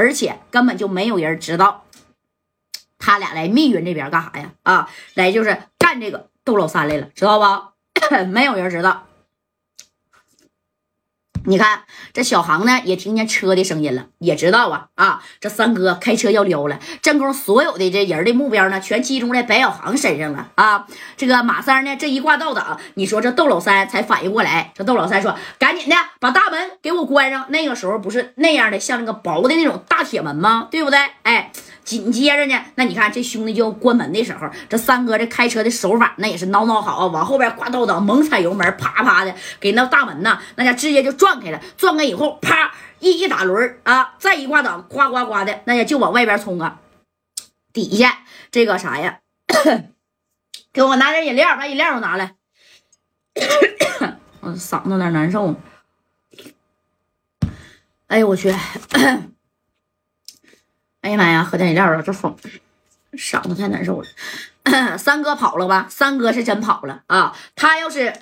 而且根本就没有人知道他俩来密云这边干啥呀？啊，来就是干这个窦老三来了，知道吧？没有人知道。你看这小航呢，也听见车的声音了，也知道啊啊，这三哥开车要撩了。正宫所有的这人的目标呢，全集中在白小航身上了啊。这个马三呢，这一挂倒挡，你说这窦老三才反应过来。这窦老三说：“赶紧的，把大门给我关上。”那个时候不是那样的，像那个薄的那种大铁门吗？对不对？哎。紧接着呢，那你看这兄弟就要关门的时候，这三哥这开车的手法那也是孬孬好啊，往后边挂倒档，猛踩油门，啪啪的给那大门呢，那家直接就撞开了。撞开以后，啪一一打轮啊，再一挂档，呱呱呱的，那家就往外边冲啊。底下这个啥呀？给我拿点饮料，把饮料给我拿来。我嗓子有点难受。哎呦我去！哎呀妈呀，喝点饮料啊！这风，嗓子太难受了。三哥跑了吧？三哥是真跑了啊！他要是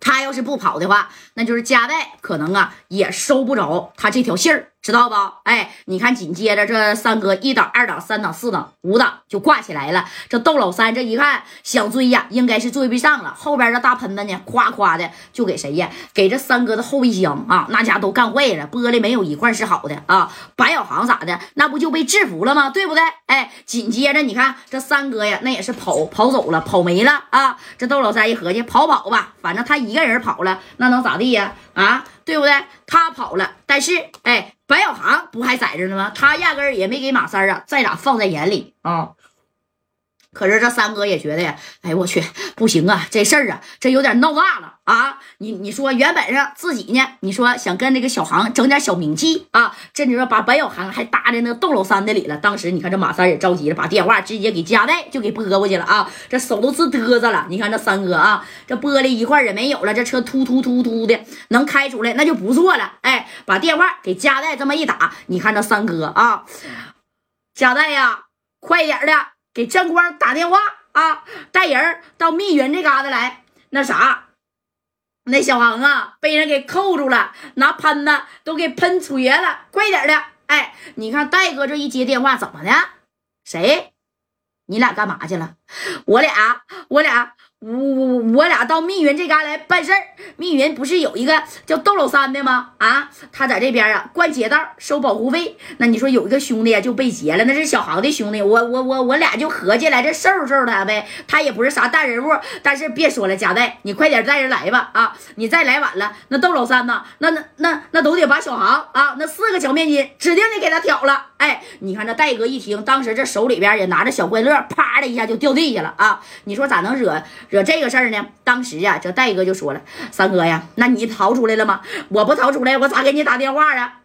他要是不跑的话，那就是加代可能啊也收不着他这条信儿。知道不？哎，你看，紧接着这三哥一档、二档、三档、四档、五档就挂起来了。这窦老三这一看想追呀，应该是追不上了。后边这大喷子呢，夸夸的就给谁呀？给这三哥的后备箱啊，那家都干坏了，玻璃没有一块是好的啊。白小航咋的？那不就被制服了吗？对不对？哎，紧接着你看这三哥呀，那也是跑跑走了，跑没了啊。这窦老三一合计，跑跑吧，反正他一个人跑了，那能咋地呀？啊，对不对？他跑了，但是哎。白小航不还在这呢吗？他压根儿也没给马三啊再咋放在眼里啊。可是这三哥也觉得呀，哎我去，不行啊，这事儿啊，这有点闹大了啊！你你说原本上自己呢，你说想跟这个小航整点小名气啊，甚至说把白小航还搭在那个窦老三的里了。当时你看这马三也着急了，把电话直接给加代就给拨过去了啊，这手都直嘚瑟了。你看这三哥啊，这玻璃一块也没有了，这车突突突突的能开出来那就不错了。哎，把电话给加代这么一打，你看这三哥啊，加代呀，快点的。给正光打电话啊，带人到密云这嘎达来。那啥，那小航啊，被人给扣住了，拿喷子都给喷瘸了。快点的！哎，你看戴哥这一接电话，怎么的？谁？你俩干嘛去了？我俩，我俩。我我我俩到密云这嘎来办事儿，密云不是有一个叫窦老三的吗？啊，他在这边啊，关街道收保护费。那你说有一个兄弟就被劫了，那是小航的兄弟。我我我我俩就合计来这收拾收拾他呗。他也不是啥大人物，但是别说了，贾代，你快点带人来吧。啊，你再来晚了，那窦老三呢？那那那那都得把小航啊，那四个小面筋指定得给他挑了。哎，你看这戴哥一听，当时这手里边也拿着小怪乐，啪的一下就掉地下了啊！你说咋能惹？惹这个事儿呢？当时啊，这戴哥就说了：“三哥呀，那你逃出来了吗？我不逃出来，我咋给你打电话啊？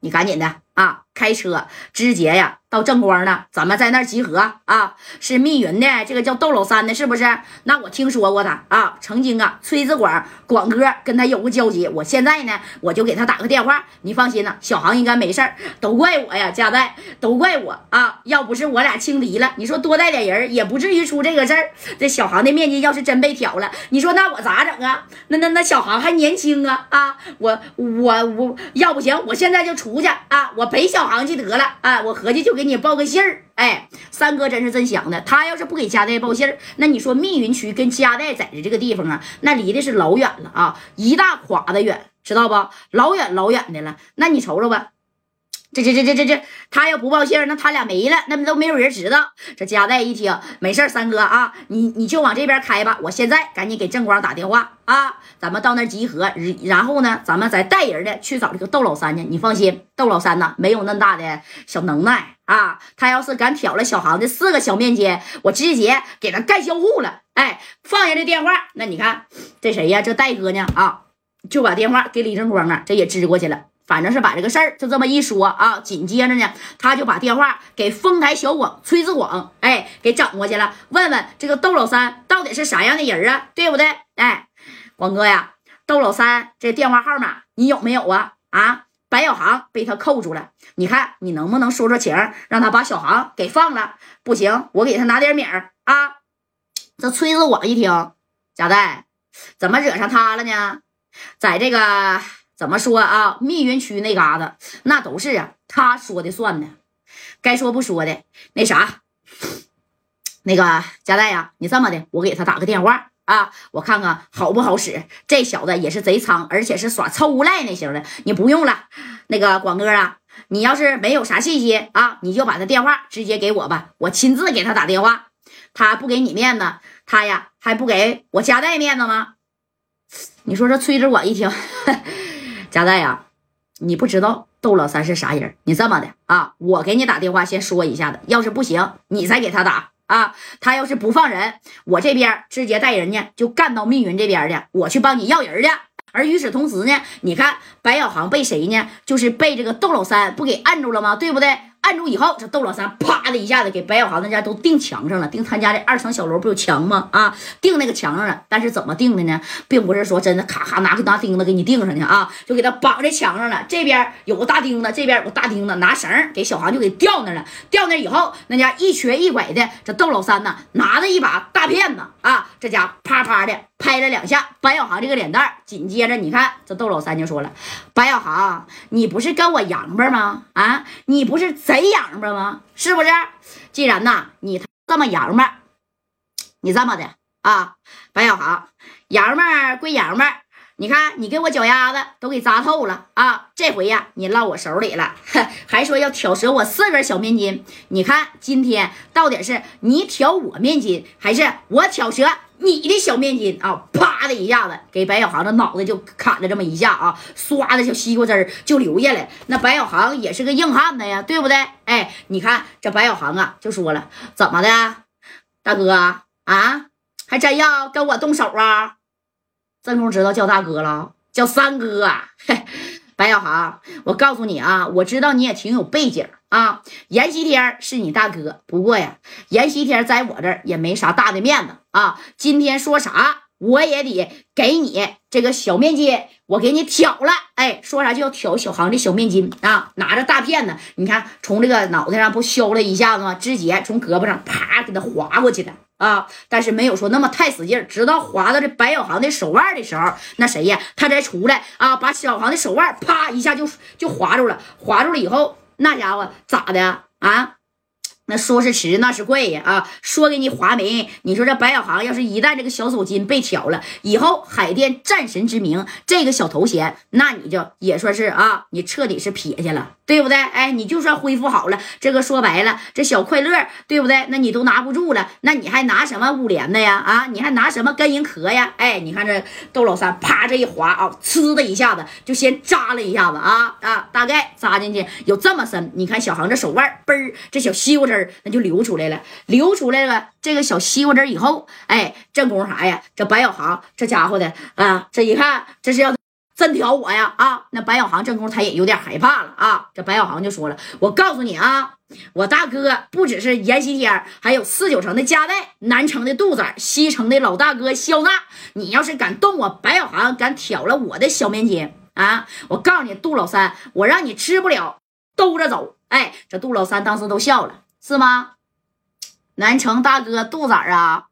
你赶紧的啊，开车直接呀。”到正光了，咱们在那儿集合啊！是密云的这个叫窦老三的，是不是？那我听说过他啊，曾经啊，崔子广广哥跟他有过交集。我现在呢，我就给他打个电话。你放心呐，小航应该没事儿。都怪我呀，加代，都怪我啊！要不是我俩轻敌了，你说多带点人也不至于出这个事儿。这小航的面筋要是真被挑了，你说那我咋整啊？那那那小航还年轻啊啊！我我我要不行，我现在就出去啊！我陪小行去得了啊！我合计就给。你报个信儿，哎，三哥真是真想的。他要是不给家代报信儿，那你说密云区跟家代在的这个地方啊，那离的是老远了啊，一大垮的远，知道不？老远老远的了。那你瞅瞅吧。这这这这这这，他要不报信，那他俩没了，那都没有人知道。这加代一听，没事三哥啊，你你就往这边开吧，我现在赶紧给正光打电话啊，咱们到那集合，然后呢，咱们再带人的去找这个窦老三去。你放心，窦老三呢，没有那么大的小能耐啊，他要是敢挑了小航的四个小面筋，我直接给他干销户了。哎，放下这电话，那你看这谁呀？这戴哥呢？啊，就把电话给李正光啊，这也支过去了。反正是把这个事儿就这么一说啊，紧接着呢，他就把电话给丰台小广崔子广，哎，给整过去了，问问这个窦老三到底是啥样的人啊，对不对？哎，广哥呀，窦老三这电话号码你有没有啊？啊，白小航被他扣住了，你看你能不能说说情，让他把小航给放了？不行，我给他拿点米儿啊。这崔子广一听，贾代怎么惹上他了呢？在这个。怎么说啊？密云区那嘎达那都是啊，他说的算的，该说不说的。那啥，那个佳代呀，你这么的，我给他打个电话啊，我看看好不好使。这小子也是贼苍，而且是耍臭无赖那型的。你不用了，那个广哥啊，你要是没有啥信息啊，你就把他电话直接给我吧，我亲自给他打电话。他不给你面子，他呀还不给我佳代面子吗？你说这崔着我一听。佳代呀，你不知道窦老三是啥人？你这么的啊，我给你打电话先说一下子，要是不行，你再给他打啊。他要是不放人，我这边直接带人呢，就干到密云这边去，我去帮你要人去。而与此同时呢，你看白小航被谁呢？就是被这个窦老三不给按住了吗？对不对？按住以后，这窦老三啪的一下子给白小航那家都钉墙上了，钉他家这二层小楼不有墙吗？啊，钉那个墙上了。但是怎么钉的呢？并不是说真的咔咔拿个大钉子给你钉上去啊，就给他绑在墙上了。这边有个大钉子，这边有个大钉子，拿绳给小航就给吊那了。吊那以后，那家一瘸一拐的，这窦老三呢，拿着一把大片子啊，这家啪啪的拍了两下白小航这个脸蛋。紧接着，你看这窦老三就说了：“白小航，你不是跟我洋巴吗？啊，你不是。”贼洋巴吗？是不是？既然呐，你这么洋巴，你这么的啊，白小航，洋巴归洋巴，你看你给我脚丫子都给扎透了啊！这回呀，你落我手里了，还说要挑折我四根小面筋。你看今天到底是你挑我面筋，还是我挑折？你的小面筋啊，啪的一下子给白小航的脑袋就砍了这么一下啊，唰的小西瓜汁儿就流下来。那白小航也是个硬汉子呀，对不对？哎，你看这白小航啊，就说了，怎么的，大哥啊，还真要跟我动手啊？郑公知道叫大哥了，叫三哥。嘿，白小航，我告诉你啊，我知道你也挺有背景。啊，阎锡天是你大哥，不过呀，阎锡天在我这儿也没啥大的面子啊。今天说啥，我也得给你这个小面筋，我给你挑了。哎，说啥就要挑小航的小面筋啊！拿着大片子，你看从这个脑袋上不削了一下子吗？直接从胳膊上啪给他划过去的啊！但是没有说那么太使劲，直到划到这白小航的手腕的时候，那谁呀？他才出来啊，把小航的手腕啪一下就就划住了，划住了以后。那家伙咋的啊？那说是迟，那是快呀！啊，说给你划没？你说这白小航要是一旦这个小手筋被挑了，以后海淀战神之名这个小头衔，那你就也说是啊，你彻底是撇下了。对不对？哎，你就算恢复好了，这个说白了，这小快乐，对不对？那你都拿不住了，那你还拿什么五连的呀？啊，你还拿什么跟人磕呀？哎，你看这窦老三啪这一划啊，呲的一下子就先扎了一下子啊啊，大概扎进去有这么深。你看小航这手腕嘣儿，这小西瓜汁那就流出来了，流出来了这个小西瓜汁以后，哎，正宫啥呀？这白小航这家伙的啊，这一看这是要。真挑我呀啊！那白小航正宫他也有点害怕了啊。这白小航就说了：“我告诉你啊，我大哥不只是阎锡天，还有四九城的加代，南城的杜子，西城的老大哥肖纳。你要是敢动我白小航，敢挑了我的小面筋啊！我告诉你，杜老三，我让你吃不了兜着走。哎，这杜老三当时都笑了，是吗？南城大哥杜子啊，”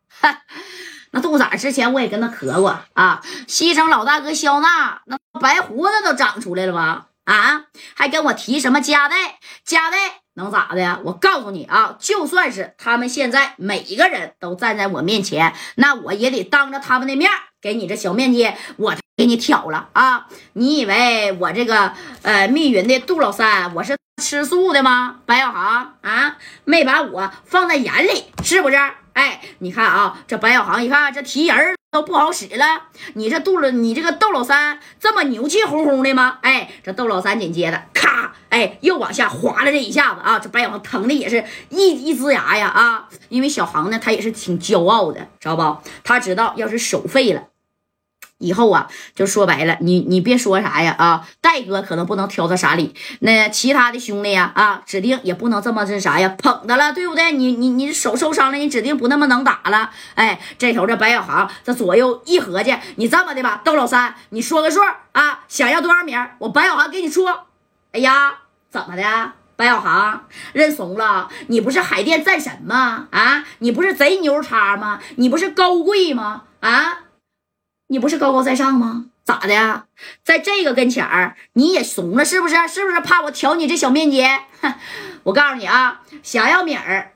那杜仔之前我也跟他磕过啊，西城老大哥肖娜那白胡子都长出来了吧？啊，还跟我提什么加代？加代能咋的呀？我告诉你啊，就算是他们现在每一个人都站在我面前，那我也得当着他们的面给你这小面筋，我给你挑了啊！你以为我这个呃密云的杜老三我是吃素的吗？白小航啊，没把我放在眼里，是不是？哎，你看啊，这白小航一看这提人都不好使了。你这肚子，你这个窦老三这么牛气哄哄的吗？哎，这窦老三紧接着咔，哎，又往下滑了这一下子啊，这白小航疼的也是一一呲牙呀啊！因为小航呢，他也是挺骄傲的，知道不？他知道要是手废了。以后啊，就说白了，你你别说啥呀啊，戴哥可能不能挑他啥理，那其他的兄弟呀啊，指定也不能这么是啥呀捧他了，对不对？你你你手受伤了，你指定不那么能打了。哎，这头这白小航这左右一合计，你这么的吧，窦老三，你说个数啊，想要多少名，我白小航给你出。哎呀，怎么的，白小航认怂了？你不是海淀战神吗？啊，你不是贼牛叉吗？你不是高贵吗？啊？你不是高高在上吗？咋的呀？在这个跟前儿你也怂了是不是？是不是怕我挑你这小面筋？我告诉你啊，想要米儿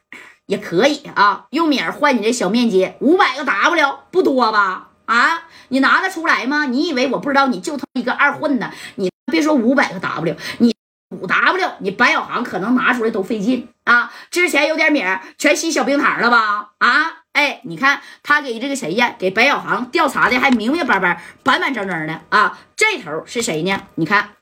也可以啊，用米儿换你这小面筋，五百个 W 不多吧？啊，你拿得出来吗？你以为我不知道？你就他一个二混的，你别说五百个 W，你五 W，你白小航可能拿出来都费劲啊！之前有点米儿全吸小冰糖了吧？啊！哎，你看他给这个谁呀？给白小航调查的还明明白白、板板正正的啊！这头是谁呢？你看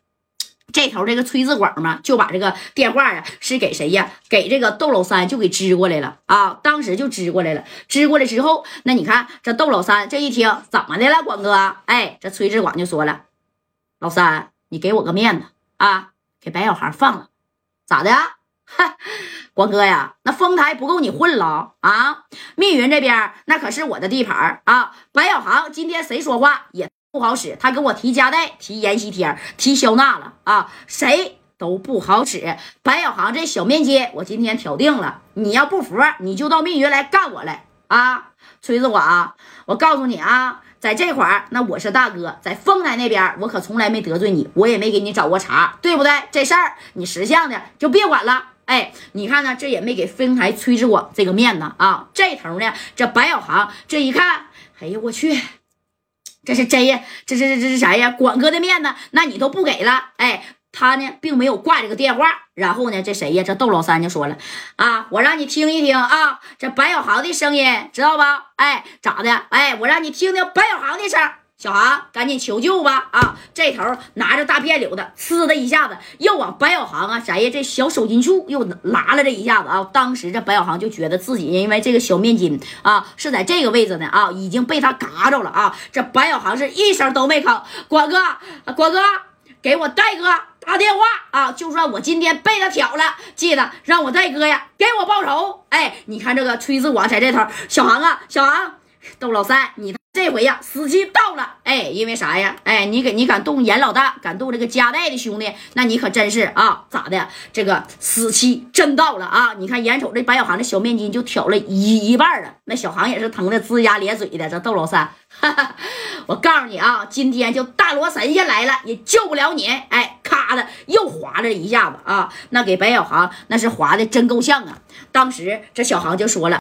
这头这个崔志广嘛，就把这个电话呀是给谁呀？给这个窦老三就给支过来了啊！当时就支过来了，支过来之后，那你看这窦老三这一听怎么的了，广哥？哎，这崔志广就说了：“老三，你给我个面子啊，给白小航放了，咋的？”哈。光哥呀，那丰台不够你混了啊！密云这边那可是我的地盘啊！白小航今天谁说话也不好使，他跟我提加代、提阎西天、提肖娜了啊，谁都不好使。白小航这小面筋，我今天挑定了，你要不服，你就到密云来干我来啊！崔子广，我告诉你啊，在这块儿，那我是大哥，在丰台那边，我可从来没得罪你，我也没给你找过茬，对不对？这事儿你识相的就别管了。哎，你看呢，这也没给丰台崔志广这个面子啊。这头呢，这白小航这一看，哎呀，我去，这是真呀，这是这这是啥呀？广哥的面子，那你都不给了。哎，他呢，并没有挂这个电话。然后呢，这谁呀？这窦老三就说了啊，我让你听一听啊，这白小航的声音，知道吧？哎，咋的？哎，我让你听听白小航的声。小航，赶紧求救吧！啊，这头拿着大片柳的，呲的一下子又往白小航啊，谁呀？这小手筋处又拉了这一下子啊！当时这白小航就觉得自己因为这个小面筋啊是在这个位置呢啊，已经被他嘎着了啊！这白小航是一声都没吭。广哥，广哥，给我戴哥打电话啊！就算我今天被他挑了，记得让我戴哥呀给我报仇！哎，你看这个崔志广在这头，小航啊，小航，窦老三，你。这回呀，死期到了！哎，因为啥呀？哎，你给你敢动严老大，敢动这个加代的兄弟，那你可真是啊，咋的？这个死期真到了啊！你看眼瞅这白小航这小面筋就挑了一一半了，那小航也是疼的龇牙咧嘴的。这窦老三，哈哈，我告诉你啊，今天就大罗神仙来了，也救不了你！哎，咔的又划了一下子啊，那给白小航那是划的真够呛啊！当时这小航就说了。